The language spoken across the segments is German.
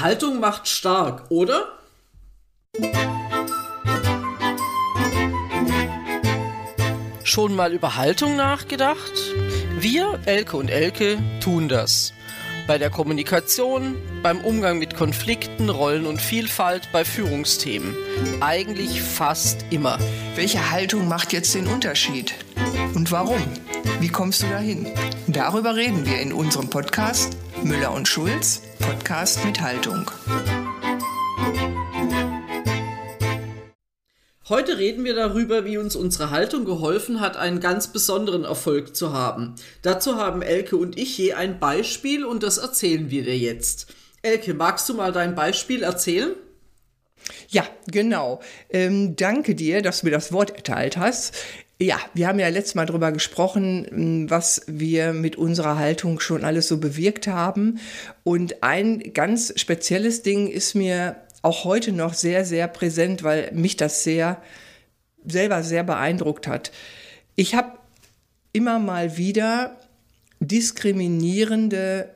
Haltung macht stark, oder? Schon mal über Haltung nachgedacht? Wir, Elke und Elke, tun das. Bei der Kommunikation, beim Umgang mit Konflikten, Rollen und Vielfalt, bei Führungsthemen. Eigentlich fast immer. Welche Haltung macht jetzt den Unterschied? Und warum? Wie kommst du dahin? Darüber reden wir in unserem Podcast Müller und Schulz, Podcast mit Haltung. Heute reden wir darüber, wie uns unsere Haltung geholfen hat, einen ganz besonderen Erfolg zu haben. Dazu haben Elke und ich je ein Beispiel und das erzählen wir dir jetzt. Elke, magst du mal dein Beispiel erzählen? Ja, genau. Ähm, danke dir, dass du mir das Wort erteilt hast. Ja, wir haben ja letztes Mal darüber gesprochen, was wir mit unserer Haltung schon alles so bewirkt haben. Und ein ganz spezielles Ding ist mir auch heute noch sehr, sehr präsent, weil mich das sehr selber sehr beeindruckt hat. Ich habe immer mal wieder diskriminierende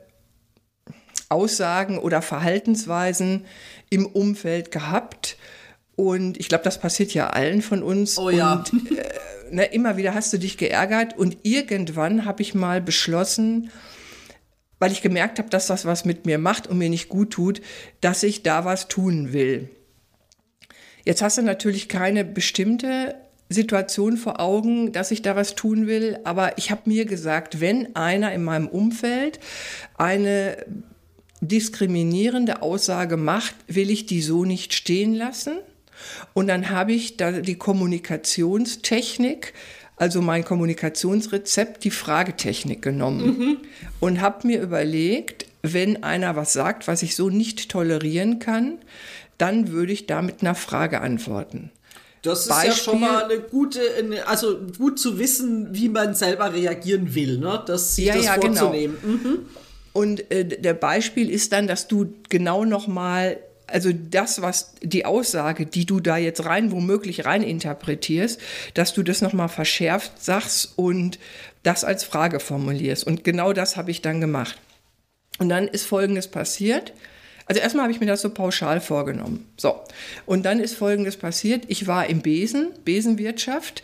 Aussagen oder Verhaltensweisen im Umfeld gehabt. Und ich glaube, das passiert ja allen von uns. Oh ja. Und äh, ne, immer wieder hast du dich geärgert. Und irgendwann habe ich mal beschlossen, weil ich gemerkt habe, dass das was mit mir macht und mir nicht gut tut, dass ich da was tun will. Jetzt hast du natürlich keine bestimmte Situation vor Augen, dass ich da was tun will, aber ich habe mir gesagt, wenn einer in meinem Umfeld eine diskriminierende Aussage macht, will ich die so nicht stehen lassen. Und dann habe ich da die Kommunikationstechnik also mein Kommunikationsrezept, die Fragetechnik genommen mhm. und habe mir überlegt, wenn einer was sagt, was ich so nicht tolerieren kann, dann würde ich da mit einer Frage antworten. Das ist Beispiel, ja schon mal eine gute, eine, also gut zu wissen, wie man selber reagieren will, ne? Das, sich ja, das ja, genau. vorzunehmen. Genau. Mhm. Und äh, der Beispiel ist dann, dass du genau noch mal also das, was die Aussage, die du da jetzt rein womöglich rein interpretierst, dass du das nochmal verschärft sagst und das als Frage formulierst. Und genau das habe ich dann gemacht. Und dann ist Folgendes passiert. Also erstmal habe ich mir das so pauschal vorgenommen. So. Und dann ist Folgendes passiert. Ich war im Besen, Besenwirtschaft.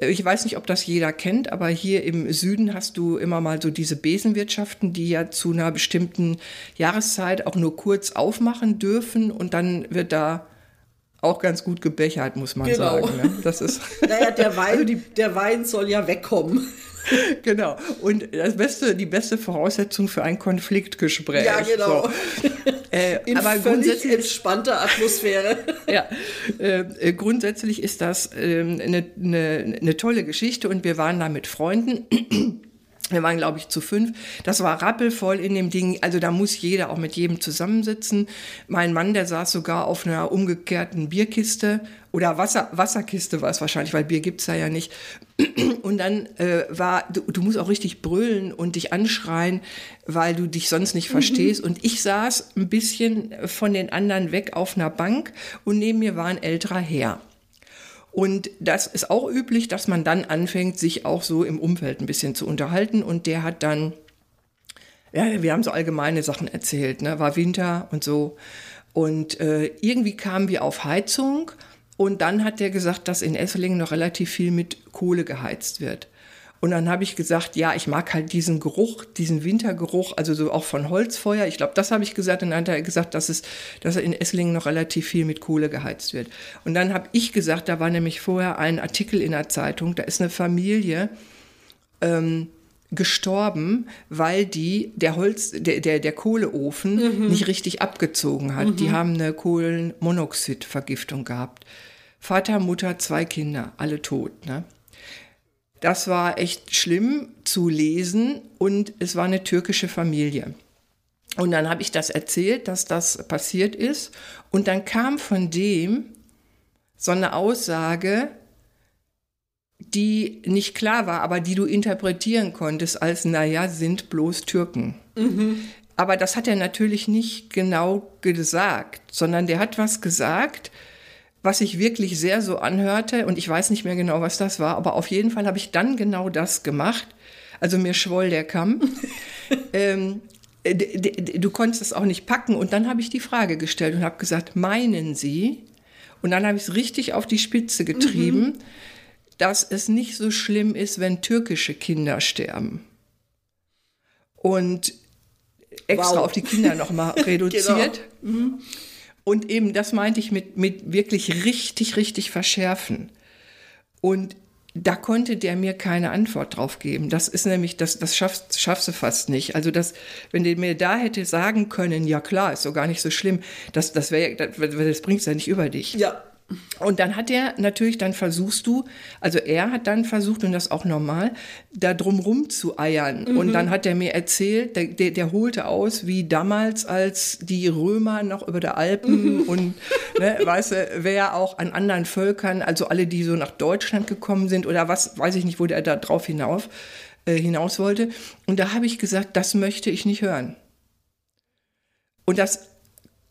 Ich weiß nicht, ob das jeder kennt, aber hier im Süden hast du immer mal so diese Besenwirtschaften, die ja zu einer bestimmten Jahreszeit auch nur kurz aufmachen dürfen und dann wird da auch ganz gut gebechert, muss man genau. sagen. Ne? Das ist naja, der Wein, also die, der Wein soll ja wegkommen. genau. Und das beste, die beste Voraussetzung für ein Konfliktgespräch. Ja, genau. So. Äh, In aber grundsätzlich entspannter Atmosphäre. ja, äh, grundsätzlich ist das äh, eine, eine, eine tolle Geschichte und wir waren da mit Freunden. Wir waren, glaube ich, zu fünf. Das war rappelvoll in dem Ding. Also da muss jeder auch mit jedem zusammensitzen. Mein Mann, der saß sogar auf einer umgekehrten Bierkiste oder Wasser, Wasserkiste war es wahrscheinlich, weil Bier gibt's da ja nicht. Und dann äh, war, du, du musst auch richtig brüllen und dich anschreien, weil du dich sonst nicht verstehst. Mhm. Und ich saß ein bisschen von den anderen weg auf einer Bank und neben mir war ein älterer Herr. Und das ist auch üblich, dass man dann anfängt, sich auch so im Umfeld ein bisschen zu unterhalten. Und der hat dann, ja, wir haben so allgemeine Sachen erzählt, ne? war Winter und so. Und äh, irgendwie kamen wir auf Heizung. Und dann hat der gesagt, dass in Esslingen noch relativ viel mit Kohle geheizt wird. Und dann habe ich gesagt, ja, ich mag halt diesen Geruch, diesen Wintergeruch, also so auch von Holzfeuer. Ich glaube, das habe ich gesagt. Und dann hat er gesagt, dass es, dass in Esslingen noch relativ viel mit Kohle geheizt wird. Und dann habe ich gesagt, da war nämlich vorher ein Artikel in der Zeitung, da ist eine Familie ähm, gestorben, weil die der Holz, der, der, der Kohleofen mhm. nicht richtig abgezogen hat. Mhm. Die haben eine Kohlenmonoxidvergiftung gehabt. Vater, Mutter, zwei Kinder, alle tot. Ne? Das war echt schlimm zu lesen und es war eine türkische Familie. Und dann habe ich das erzählt, dass das passiert ist. Und dann kam von dem so eine Aussage, die nicht klar war, aber die du interpretieren konntest als, naja, sind bloß Türken. Mhm. Aber das hat er natürlich nicht genau gesagt, sondern der hat was gesagt, was sich wirklich sehr so anhörte und ich weiß nicht mehr genau, was das war, aber auf jeden Fall habe ich dann genau das gemacht. Also mir schwoll der Kamm. ähm, äh, du konntest es auch nicht packen. Und dann habe ich die Frage gestellt und habe gesagt, meinen Sie? Und dann habe ich es richtig auf die Spitze getrieben, mhm. dass es nicht so schlimm ist, wenn türkische Kinder sterben. Und extra wow. auf die Kinder nochmal reduziert. genau. mhm. Und eben, das meinte ich mit, mit wirklich richtig, richtig verschärfen. Und da konnte der mir keine Antwort drauf geben. Das ist nämlich, das, das schaffst, schaffst du fast nicht. Also das, wenn der mir da hätte sagen können, ja klar, ist doch gar nicht so schlimm, das, das wäre, das, das bringt's ja nicht über dich. Ja, und dann hat er natürlich, dann versuchst du, also er hat dann versucht, und das auch normal, da drumrum zu eiern. Mhm. Und dann hat er mir erzählt, der, der, der, holte aus, wie damals, als die Römer noch über der Alpen mhm. und, ne, weißt du, wer auch an anderen Völkern, also alle, die so nach Deutschland gekommen sind oder was, weiß ich nicht, wo der da drauf hinauf, äh, hinaus wollte. Und da habe ich gesagt, das möchte ich nicht hören. Und das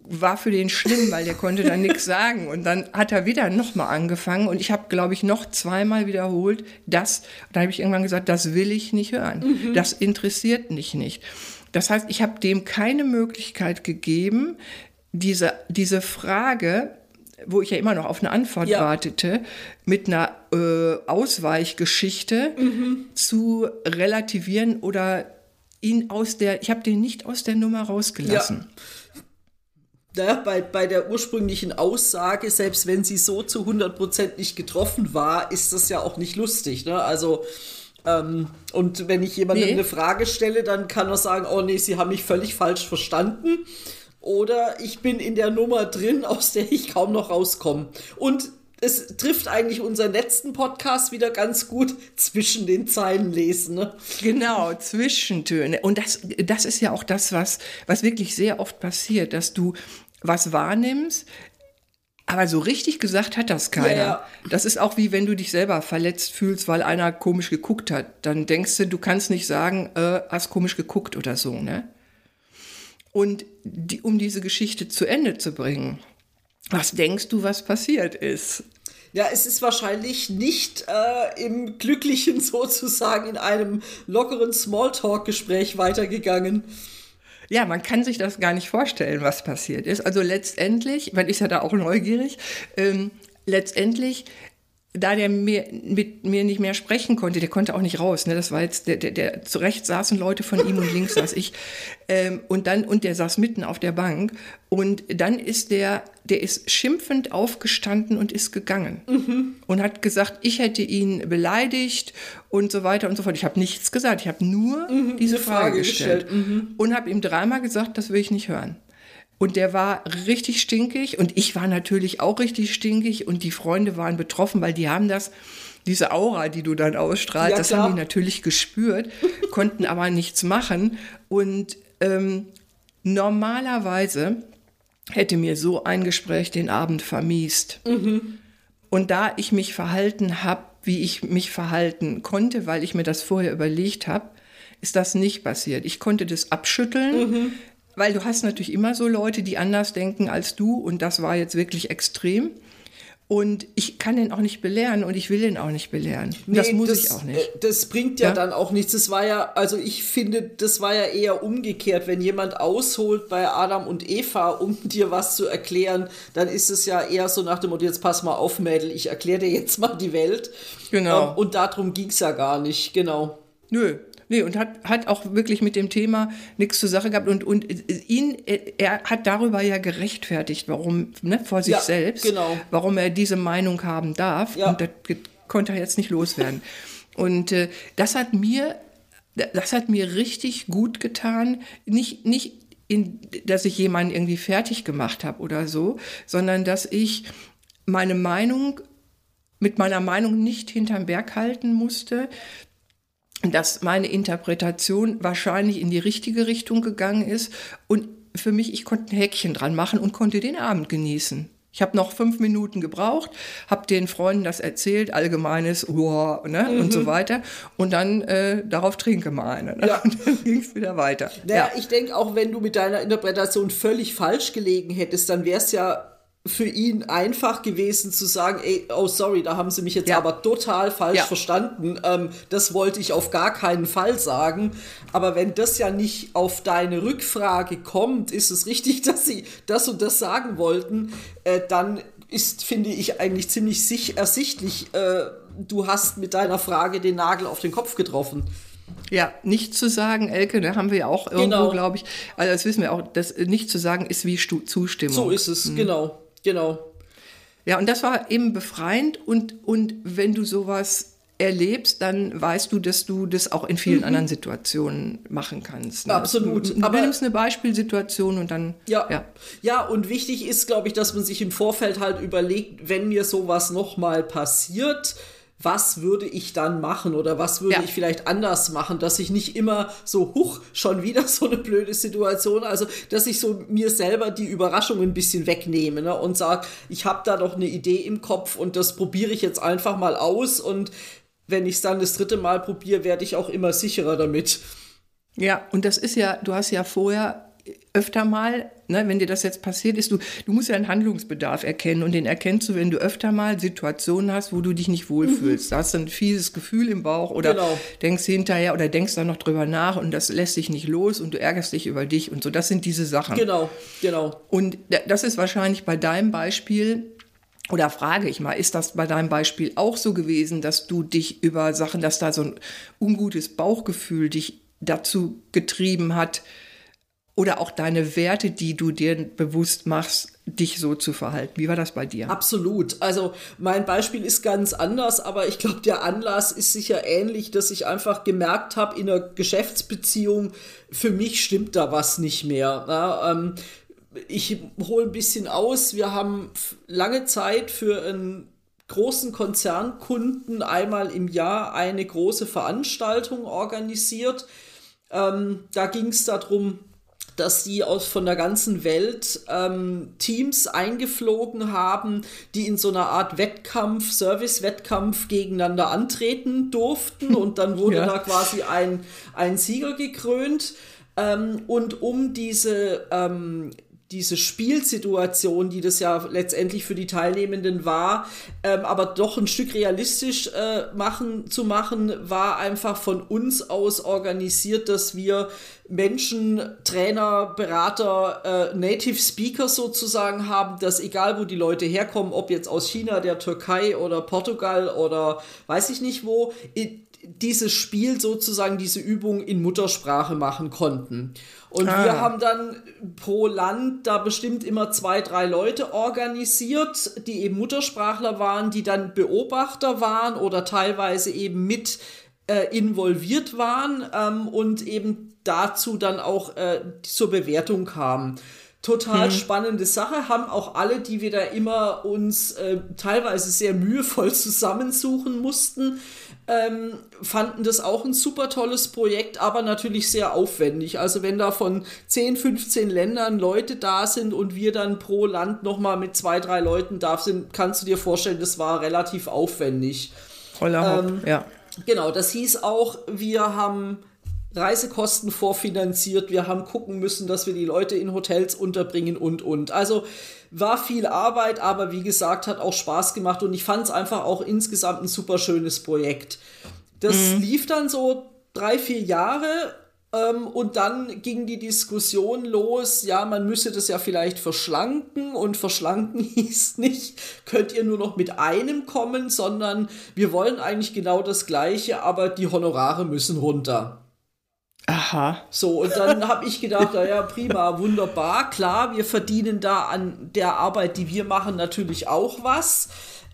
war für den schlimm, weil der konnte dann nichts sagen. Und dann hat er wieder nochmal angefangen und ich habe, glaube ich, noch zweimal wiederholt, das, dann habe ich irgendwann gesagt, das will ich nicht hören. Mhm. Das interessiert mich nicht. Das heißt, ich habe dem keine Möglichkeit gegeben, diese, diese Frage, wo ich ja immer noch auf eine Antwort ja. wartete, mit einer äh, Ausweichgeschichte mhm. zu relativieren oder ihn aus der, ich habe den nicht aus der Nummer rausgelassen. Ja na, bei, bei der ursprünglichen Aussage, selbst wenn sie so zu 100% nicht getroffen war, ist das ja auch nicht lustig. Ne? Also, ähm, und wenn ich jemandem nee. eine Frage stelle, dann kann er sagen, oh nee, sie haben mich völlig falsch verstanden. Oder ich bin in der Nummer drin, aus der ich kaum noch rauskomme. Und es trifft eigentlich unseren letzten Podcast wieder ganz gut zwischen den Zeilen lesen. Ne? Genau, Zwischentöne. Und das, das ist ja auch das, was, was wirklich sehr oft passiert, dass du was wahrnimmst, aber so richtig gesagt hat das keiner. Ja. Das ist auch wie wenn du dich selber verletzt fühlst, weil einer komisch geguckt hat. Dann denkst du, du kannst nicht sagen, äh, hast komisch geguckt oder so. Ne? Und die, um diese Geschichte zu Ende zu bringen, was denkst du, was passiert ist? Ja, es ist wahrscheinlich nicht äh, im glücklichen sozusagen in einem lockeren Smalltalk-Gespräch weitergegangen. Ja, man kann sich das gar nicht vorstellen, was passiert ist. Also letztendlich, man ist ja da auch neugierig, ähm, letztendlich da der mir, mit mir nicht mehr sprechen konnte, der konnte auch nicht raus. Ne? Das war jetzt, der, der, der zu rechts saßen Leute von ihm und links saß ich. Ähm, und dann, und der saß mitten auf der Bank. Und dann ist der, der ist schimpfend aufgestanden und ist gegangen. Mhm. Und hat gesagt, ich hätte ihn beleidigt und so weiter und so fort. Ich habe nichts gesagt. Ich habe nur mhm, diese Frage, Frage, gestellt. gestellt. Mhm. Und habe ihm dreimal gesagt, das will ich nicht hören. Und der war richtig stinkig und ich war natürlich auch richtig stinkig und die Freunde waren betroffen, weil die haben das, diese Aura, die du dann ausstrahlst, ja, das haben die natürlich gespürt, konnten aber nichts machen. Und ähm, normalerweise hätte mir so ein Gespräch den Abend vermiest. Mhm. Und da ich mich verhalten habe, wie ich mich verhalten konnte, weil ich mir das vorher überlegt habe, ist das nicht passiert. Ich konnte das abschütteln. Mhm. Weil du hast natürlich immer so Leute, die anders denken als du und das war jetzt wirklich extrem. Und ich kann den auch nicht belehren und ich will den auch nicht belehren. Nee, das muss das, ich auch nicht. Äh, das bringt ja, ja, dann auch nichts. Das war ja, also ich finde, das war ja eher umgekehrt. Wenn jemand ausholt bei Adam und Eva, um dir was zu erklären, dann ist es ja eher so nach dem Motto, jetzt pass mal auf, Mädel, ich erkläre dir jetzt mal die Welt. Genau. Ähm, und darum ging es ja gar nicht, genau. Nö, Nee, und hat, hat auch wirklich mit dem Thema nichts zur Sache gehabt. Und, und ihn, er hat darüber ja gerechtfertigt, warum, ne, vor sich ja, selbst, genau. warum er diese Meinung haben darf. Ja. Und das konnte er jetzt nicht loswerden. und äh, das hat mir, das hat mir richtig gut getan. Nicht, nicht in, dass ich jemanden irgendwie fertig gemacht habe oder so, sondern dass ich meine Meinung mit meiner Meinung nicht hinterm Berg halten musste, dass meine Interpretation wahrscheinlich in die richtige Richtung gegangen ist und für mich, ich konnte ein Häkchen dran machen und konnte den Abend genießen. Ich habe noch fünf Minuten gebraucht, habe den Freunden das erzählt, allgemeines oh, ne, mhm. und so mhm. weiter. Und dann äh, darauf trinke mal eine. Ne? Ja. Und dann ging es wieder weiter. Naja, ja. ich denke, auch wenn du mit deiner Interpretation völlig falsch gelegen hättest, dann wäre es ja für ihn einfach gewesen zu sagen, ey, oh sorry, da haben sie mich jetzt ja. aber total falsch ja. verstanden. Ähm, das wollte ich auf gar keinen Fall sagen. Aber wenn das ja nicht auf deine Rückfrage kommt, ist es richtig, dass sie das und das sagen wollten, äh, dann ist, finde ich, eigentlich ziemlich sich ersichtlich, äh, du hast mit deiner Frage den Nagel auf den Kopf getroffen. Ja, nicht zu sagen, Elke, da haben wir ja auch irgendwo, genau. glaube ich, also das wissen wir auch, das nicht zu sagen ist wie Zustimmung. So ist es, mhm. genau. Genau. Ja, und das war eben befreiend und, und wenn du sowas erlebst, dann weißt du, dass du das auch in vielen mhm. anderen Situationen machen kannst. Ne? Absolut. Du, Aber du nimmst eine Beispielsituation und dann. Ja. ja. Ja, und wichtig ist, glaube ich, dass man sich im Vorfeld halt überlegt, wenn mir sowas nochmal passiert, was würde ich dann machen oder was würde ja. ich vielleicht anders machen, dass ich nicht immer so, huch, schon wieder so eine blöde Situation, also dass ich so mir selber die Überraschung ein bisschen wegnehme ne, und sage, ich habe da doch eine Idee im Kopf und das probiere ich jetzt einfach mal aus und wenn ich es dann das dritte Mal probiere, werde ich auch immer sicherer damit. Ja, und das ist ja, du hast ja vorher öfter mal, ne, wenn dir das jetzt passiert ist, du, du musst ja einen Handlungsbedarf erkennen und den erkennst du, wenn du öfter mal Situationen hast, wo du dich nicht wohlfühlst. Mhm. Da hast du ein fieses Gefühl im Bauch oder genau. denkst hinterher oder denkst dann noch drüber nach und das lässt dich nicht los und du ärgerst dich über dich und so. Das sind diese Sachen. Genau, genau. Und das ist wahrscheinlich bei deinem Beispiel oder frage ich mal, ist das bei deinem Beispiel auch so gewesen, dass du dich über Sachen, dass da so ein ungutes Bauchgefühl dich dazu getrieben hat, oder auch deine Werte, die du dir bewusst machst, dich so zu verhalten. Wie war das bei dir? Absolut. Also mein Beispiel ist ganz anders, aber ich glaube, der Anlass ist sicher ähnlich, dass ich einfach gemerkt habe, in einer Geschäftsbeziehung, für mich stimmt da was nicht mehr. Ja, ähm, ich hole ein bisschen aus. Wir haben lange Zeit für einen großen Konzernkunden einmal im Jahr eine große Veranstaltung organisiert. Ähm, da ging es darum, dass sie aus von der ganzen Welt ähm, Teams eingeflogen haben, die in so einer Art Wettkampf, Service-Wettkampf gegeneinander antreten durften und dann wurde ja. da quasi ein, ein Sieger gekrönt. Ähm, und um diese ähm, diese Spielsituation, die das ja letztendlich für die Teilnehmenden war, ähm, aber doch ein Stück realistisch äh, machen, zu machen, war einfach von uns aus organisiert, dass wir Menschen, Trainer, Berater, äh, Native Speaker sozusagen haben, dass egal wo die Leute herkommen, ob jetzt aus China, der Türkei oder Portugal oder weiß ich nicht wo, dieses Spiel sozusagen, diese Übung in Muttersprache machen konnten. Und ah. wir haben dann pro Land da bestimmt immer zwei, drei Leute organisiert, die eben Muttersprachler waren, die dann Beobachter waren oder teilweise eben mit äh, involviert waren ähm, und eben dazu dann auch äh, zur Bewertung kamen total hm. spannende Sache, haben auch alle, die wir da immer uns äh, teilweise sehr mühevoll zusammensuchen mussten, ähm, fanden das auch ein super tolles Projekt, aber natürlich sehr aufwendig. Also wenn da von 10, 15 Ländern Leute da sind und wir dann pro Land nochmal mit zwei, drei Leuten da sind, kannst du dir vorstellen, das war relativ aufwendig. Voller ähm, ja. Genau, das hieß auch, wir haben Reisekosten vorfinanziert, wir haben gucken müssen, dass wir die Leute in Hotels unterbringen und und. Also war viel Arbeit, aber wie gesagt, hat auch Spaß gemacht und ich fand es einfach auch insgesamt ein super schönes Projekt. Das mhm. lief dann so drei, vier Jahre ähm, und dann ging die Diskussion los, ja, man müsse das ja vielleicht verschlanken und verschlanken hieß nicht, könnt ihr nur noch mit einem kommen, sondern wir wollen eigentlich genau das gleiche, aber die Honorare müssen runter. Aha. So, und dann habe ich gedacht, naja, prima, wunderbar, klar, wir verdienen da an der Arbeit, die wir machen, natürlich auch was.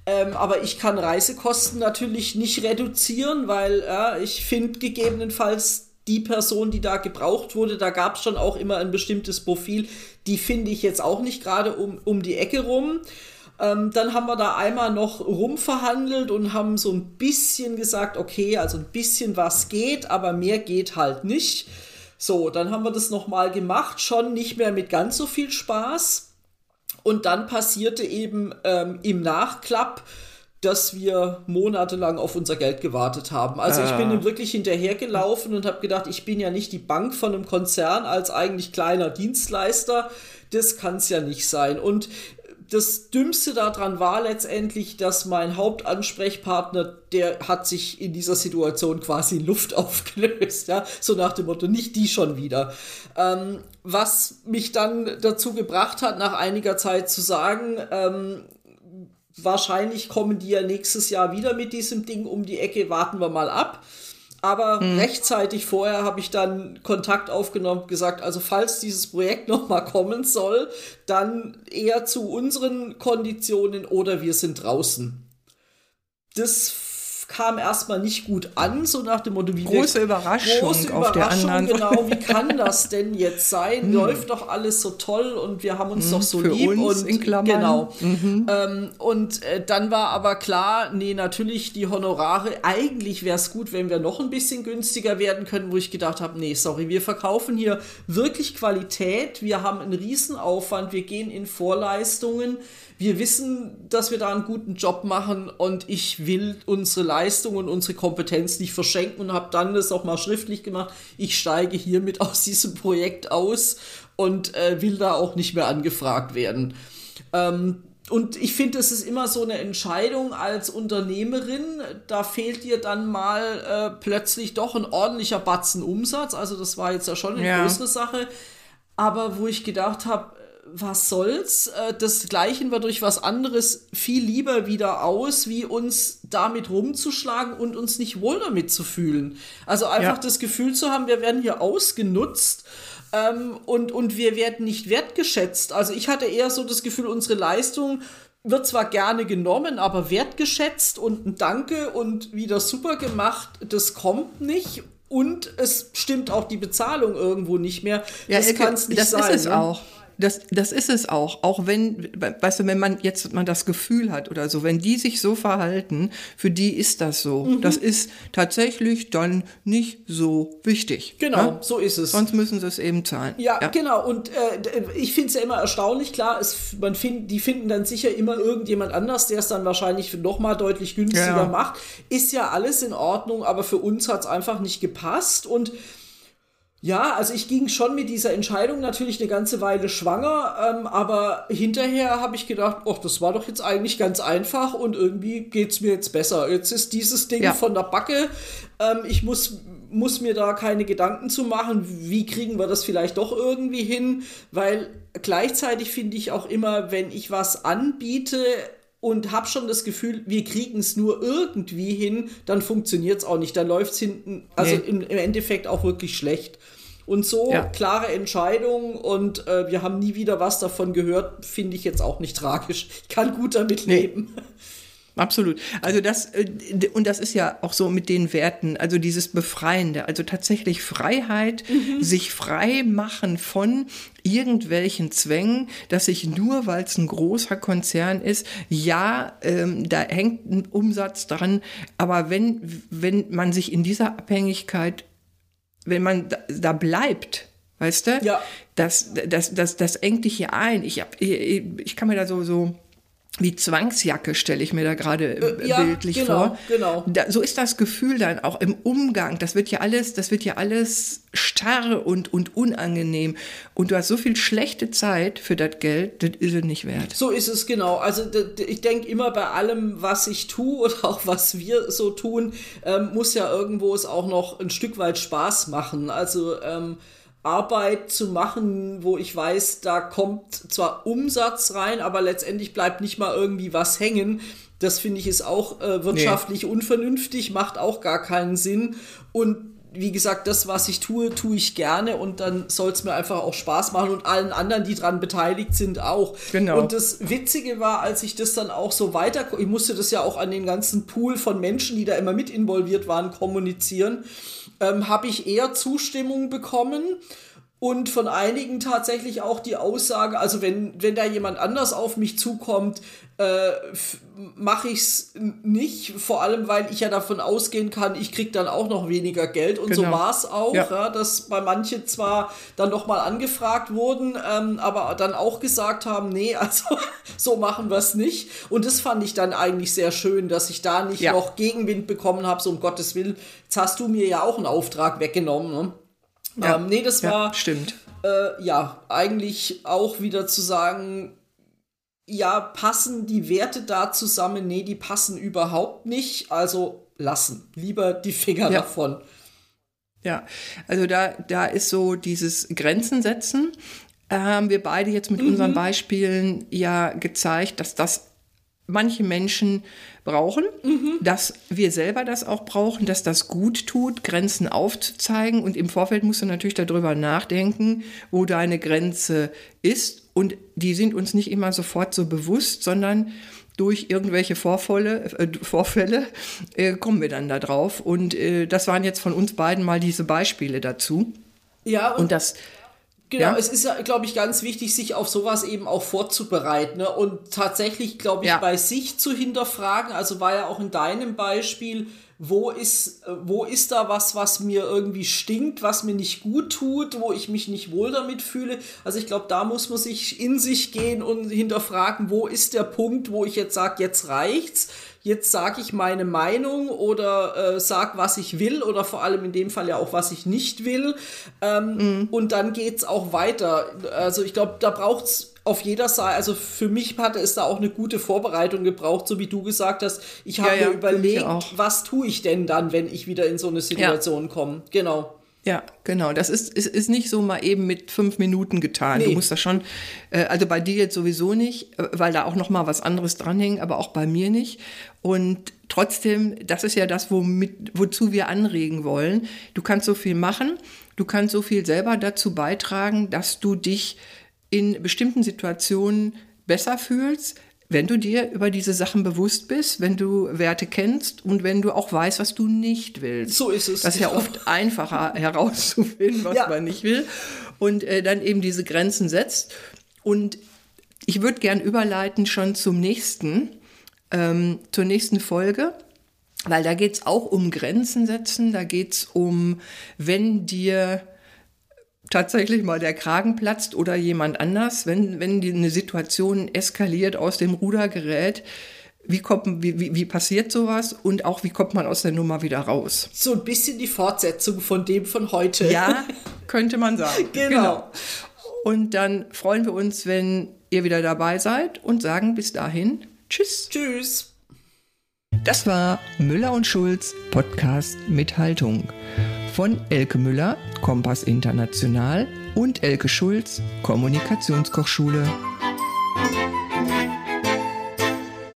Ähm, aber ich kann Reisekosten natürlich nicht reduzieren, weil äh, ich finde gegebenenfalls die Person, die da gebraucht wurde, da gab es schon auch immer ein bestimmtes Profil, die finde ich jetzt auch nicht gerade um, um die Ecke rum. Ähm, dann haben wir da einmal noch rumverhandelt und haben so ein bisschen gesagt, okay, also ein bisschen was geht, aber mehr geht halt nicht. So, dann haben wir das nochmal gemacht, schon nicht mehr mit ganz so viel Spaß. Und dann passierte eben ähm, im Nachklapp, dass wir monatelang auf unser Geld gewartet haben. Also ah. ich bin ah. wirklich hinterhergelaufen und habe gedacht, ich bin ja nicht die Bank von einem Konzern als eigentlich kleiner Dienstleister. Das kann es ja nicht sein. Und das Dümmste daran war letztendlich, dass mein Hauptansprechpartner, der hat sich in dieser Situation quasi Luft aufgelöst, ja, so nach dem Motto, nicht die schon wieder. Ähm, was mich dann dazu gebracht hat, nach einiger Zeit zu sagen, ähm, wahrscheinlich kommen die ja nächstes Jahr wieder mit diesem Ding um die Ecke, warten wir mal ab. Aber mhm. rechtzeitig vorher habe ich dann Kontakt aufgenommen und gesagt, also falls dieses Projekt nochmal kommen soll, dann eher zu unseren Konditionen oder wir sind draußen. Das kam erstmal nicht gut an, so nach dem Motto, wie große Überraschung, große Überraschung auf der anderen genau, wie kann das denn jetzt sein? Hm. Läuft doch alles so toll und wir haben uns hm, doch so Für lieb uns und in Klammern. genau. Mhm. Ähm, und äh, dann war aber klar, nee, natürlich die Honorare, eigentlich wäre es gut, wenn wir noch ein bisschen günstiger werden können, wo ich gedacht habe, nee, sorry, wir verkaufen hier wirklich Qualität, wir haben einen Riesenaufwand, wir gehen in Vorleistungen wir wissen, dass wir da einen guten Job machen und ich will unsere Leistung und unsere Kompetenz nicht verschenken und habe dann das auch mal schriftlich gemacht. Ich steige hiermit aus diesem Projekt aus und äh, will da auch nicht mehr angefragt werden. Ähm, und ich finde, es ist immer so eine Entscheidung als Unternehmerin. Da fehlt dir dann mal äh, plötzlich doch ein ordentlicher Batzen Umsatz. Also das war jetzt ja schon eine ja. größere Sache. Aber wo ich gedacht habe, was soll's? Äh, das gleichen wir durch was anderes viel lieber wieder aus, wie uns damit rumzuschlagen und uns nicht wohl damit zu fühlen. Also einfach ja. das Gefühl zu haben, wir werden hier ausgenutzt ähm, und, und wir werden nicht wertgeschätzt. Also ich hatte eher so das Gefühl, unsere Leistung wird zwar gerne genommen, aber wertgeschätzt und ein Danke und wieder super gemacht, das kommt nicht. Und es stimmt auch die Bezahlung irgendwo nicht mehr. Ja, das kann es nicht das sein. Das ist es ne? auch. Das, das ist es auch. Auch wenn, weißt du, wenn man jetzt man das Gefühl hat oder so, wenn die sich so verhalten, für die ist das so. Mhm. Das ist tatsächlich dann nicht so wichtig. Genau, ja? so ist es. Sonst müssen sie es eben zahlen. Ja, ja. genau. Und äh, ich finde es ja immer erstaunlich. Klar, es, man find, die finden dann sicher immer irgendjemand anders, der es dann wahrscheinlich noch mal deutlich günstiger ja. macht. Ist ja alles in Ordnung, aber für uns hat es einfach nicht gepasst. Und ja, also ich ging schon mit dieser Entscheidung natürlich eine ganze Weile schwanger, ähm, aber hinterher habe ich gedacht, ach, das war doch jetzt eigentlich ganz einfach und irgendwie geht es mir jetzt besser. Jetzt ist dieses Ding ja. von der Backe. Ähm, ich muss, muss mir da keine Gedanken zu machen, wie kriegen wir das vielleicht doch irgendwie hin, weil gleichzeitig finde ich auch immer, wenn ich was anbiete, und habe schon das Gefühl, wir kriegen es nur irgendwie hin, dann funktioniert es auch nicht. Dann läuft es hinten, also nee. im, im, Endeffekt auch wirklich schlecht. Und so ja. klare Entscheidung und äh, wir haben nie wieder was davon gehört, finde ich jetzt auch nicht tragisch. Ich kann gut damit nee. leben. Absolut. Also das, äh, und das ist ja auch so mit den Werten, also dieses Befreiende, also tatsächlich Freiheit, mhm. sich frei machen von irgendwelchen Zwängen, dass ich nur, weil es ein großer Konzern ist, ja, ähm, da hängt ein Umsatz dran, aber wenn, wenn man sich in dieser Abhängigkeit wenn man da, da bleibt, weißt du? Ja. Das, das, das, das engt dich hier ein. Ich, hab, ich, ich kann mir da so, so wie Zwangsjacke stelle ich mir da gerade äh, ja, bildlich genau, vor. Genau. Da, so ist das Gefühl dann auch im Umgang. Das wird ja alles, das wird ja alles starr und, und unangenehm. Und du hast so viel schlechte Zeit für das Geld, das ist es nicht wert. So ist es genau. Also ich denke immer bei allem, was ich tue oder auch was wir so tun, ähm, muss ja irgendwo es auch noch ein Stück weit Spaß machen. Also ähm, Arbeit zu machen, wo ich weiß, da kommt zwar Umsatz rein, aber letztendlich bleibt nicht mal irgendwie was hängen. Das finde ich ist auch äh, wirtschaftlich nee. unvernünftig, macht auch gar keinen Sinn. Und wie gesagt, das, was ich tue, tue ich gerne und dann soll es mir einfach auch Spaß machen und allen anderen, die daran beteiligt sind, auch. Genau. Und das Witzige war, als ich das dann auch so weiter, ich musste das ja auch an den ganzen Pool von Menschen, die da immer mit involviert waren, kommunizieren ähm, habe ich eher Zustimmung bekommen und von einigen tatsächlich auch die Aussage, also wenn, wenn da jemand anders auf mich zukommt, äh, mache ich es nicht, vor allem weil ich ja davon ausgehen kann, ich krieg dann auch noch weniger Geld und genau. so war es auch, ja. ja. dass bei manchen zwar dann noch mal angefragt wurden, ähm, aber dann auch gesagt haben, nee, also so machen wir es nicht und das fand ich dann eigentlich sehr schön, dass ich da nicht ja. noch Gegenwind bekommen habe, so um Gottes Willen, jetzt hast du mir ja auch einen Auftrag weggenommen, ne? Ja, ähm, nee, das war. Ja, stimmt. Äh, ja, eigentlich auch wieder zu sagen, ja, passen die Werte da zusammen? Nee, die passen überhaupt nicht. Also lassen. Lieber die Finger ja. davon. Ja, also da, da ist so dieses Grenzen setzen. Äh, haben wir beide jetzt mit mhm. unseren Beispielen ja gezeigt, dass das manche Menschen brauchen, mhm. dass wir selber das auch brauchen, dass das gut tut, Grenzen aufzuzeigen. Und im Vorfeld musst du natürlich darüber nachdenken, wo deine Grenze ist. Und die sind uns nicht immer sofort so bewusst, sondern durch irgendwelche Vorfälle, äh, Vorfälle äh, kommen wir dann da drauf. Und äh, das waren jetzt von uns beiden mal diese Beispiele dazu. Ja, und, und das. Genau, ja? es ist ja, glaube ich, ganz wichtig, sich auf sowas eben auch vorzubereiten ne? und tatsächlich, glaube ich, ja. bei sich zu hinterfragen. Also war ja auch in deinem Beispiel, wo ist, wo ist da was, was mir irgendwie stinkt, was mir nicht gut tut, wo ich mich nicht wohl damit fühle. Also ich glaube, da muss man sich in sich gehen und hinterfragen, wo ist der Punkt, wo ich jetzt sage, jetzt reicht's, jetzt sage ich meine Meinung oder äh, sag, was ich will oder vor allem in dem Fall ja auch, was ich nicht will. Ähm, mhm. Und dann geht's auch weiter. Also ich glaube, da braucht's auf jeder Seite, also für mich hatte es da auch eine gute Vorbereitung gebraucht, so wie du gesagt hast. Ich habe ja, ja, mir überlegt, was tue ich denn dann, wenn ich wieder in so eine Situation ja. komme. Genau. Ja, genau. Das ist, ist, ist nicht so mal eben mit fünf Minuten getan. Nee. Du musst das schon, äh, also bei dir jetzt sowieso nicht, äh, weil da auch noch mal was anderes dranhängt, aber auch bei mir nicht. Und trotzdem, das ist ja das, womit, wozu wir anregen wollen. Du kannst so viel machen, du kannst so viel selber dazu beitragen, dass du dich in bestimmten Situationen besser fühlst, wenn du dir über diese Sachen bewusst bist, wenn du Werte kennst und wenn du auch weißt, was du nicht willst. So ist es. Das ist ja oft einfacher herauszufinden, was ja. man nicht will und äh, dann eben diese Grenzen setzt. Und ich würde gern überleiten schon zum nächsten, ähm, zur nächsten Folge. Weil da geht es auch um Grenzen setzen, da geht es um, wenn dir tatsächlich mal der Kragen platzt oder jemand anders, wenn, wenn die, eine Situation eskaliert, aus dem Ruder gerät, wie, kommt, wie, wie, wie passiert sowas und auch wie kommt man aus der Nummer wieder raus? So ein bisschen die Fortsetzung von dem von heute. Ja, könnte man sagen. genau. genau. Und dann freuen wir uns, wenn ihr wieder dabei seid und sagen bis dahin Tschüss. Tschüss. Das war Müller und Schulz Podcast mit Haltung von Elke Müller, Kompass International und Elke Schulz, Kommunikationskochschule.